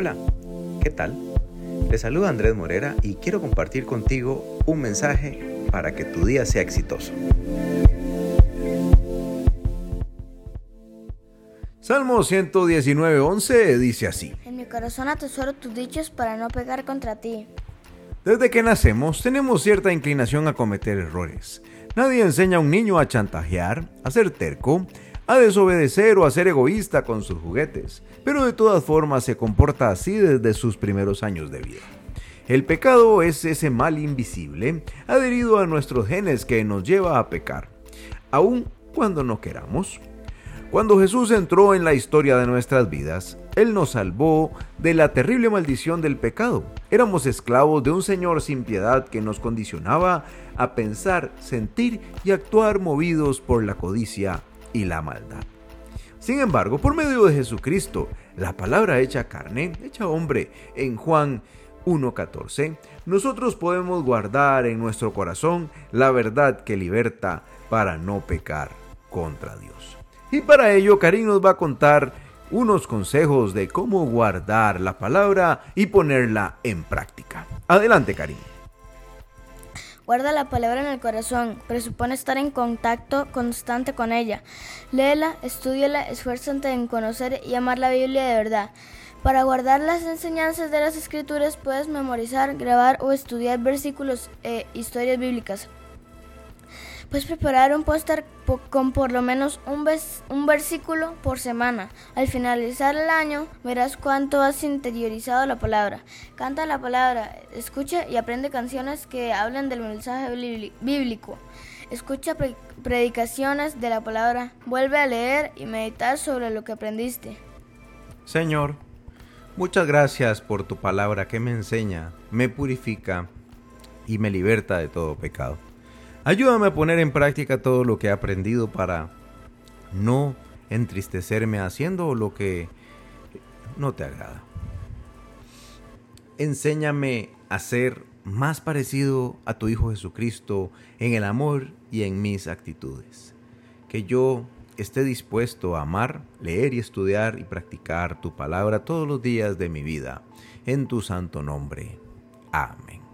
Hola, ¿qué tal? Te saluda Andrés Morera y quiero compartir contigo un mensaje para que tu día sea exitoso. Salmo 119, 11 dice así. En mi corazón atesoro tus dichos para no pegar contra ti. Desde que nacemos tenemos cierta inclinación a cometer errores. Nadie enseña a un niño a chantajear, a ser terco, a desobedecer o a ser egoísta con sus juguetes, pero de todas formas se comporta así desde sus primeros años de vida. El pecado es ese mal invisible adherido a nuestros genes que nos lleva a pecar, aun cuando no queramos. Cuando Jesús entró en la historia de nuestras vidas, Él nos salvó de la terrible maldición del pecado. Éramos esclavos de un Señor sin piedad que nos condicionaba a pensar, sentir y actuar movidos por la codicia y la maldad. Sin embargo, por medio de Jesucristo, la palabra hecha carne, hecha hombre, en Juan 1.14, nosotros podemos guardar en nuestro corazón la verdad que liberta para no pecar contra Dios. Y para ello, Karim nos va a contar unos consejos de cómo guardar la palabra y ponerla en práctica. Adelante, Karim. Guarda la palabra en el corazón, presupone estar en contacto constante con ella. Léela, estudiala, esfuérzate en conocer y amar la Biblia de verdad. Para guardar las enseñanzas de las escrituras puedes memorizar, grabar o estudiar versículos e historias bíblicas. Puedes preparar un póster con por lo menos un, un, versículo por semana. Al finalizar el año verás cuánto has interiorizado la palabra. Canta la palabra, escucha y aprende canciones que hablan del mensaje bíblico. Escucha predicaciones de la palabra. Vuelve a leer y meditar sobre lo que aprendiste. Señor, muchas gracias por tu palabra que me enseña, me purifica y me liberta de todo pecado. Ayúdame a poner en práctica todo lo que he aprendido para no entristecerme haciendo lo que no te agrada. Enséñame a ser más parecido a tu Hijo Jesucristo en el amor y en mis actitudes. Que yo esté dispuesto a amar, leer y estudiar y practicar tu palabra todos los días de mi vida. En tu santo nombre. Amén.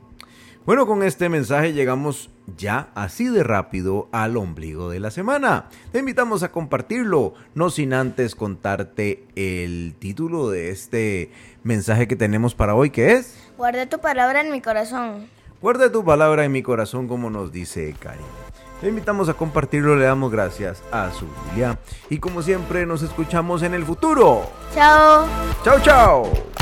Bueno, con este mensaje llegamos ya así de rápido al ombligo de la semana. Te invitamos a compartirlo, no sin antes contarte el título de este mensaje que tenemos para hoy, que es... Guardé tu palabra en mi corazón. Guarde tu palabra en mi corazón, como nos dice Karim. Te invitamos a compartirlo, le damos gracias a su Biblia. Y como siempre, nos escuchamos en el futuro. Chao. Chao, chao.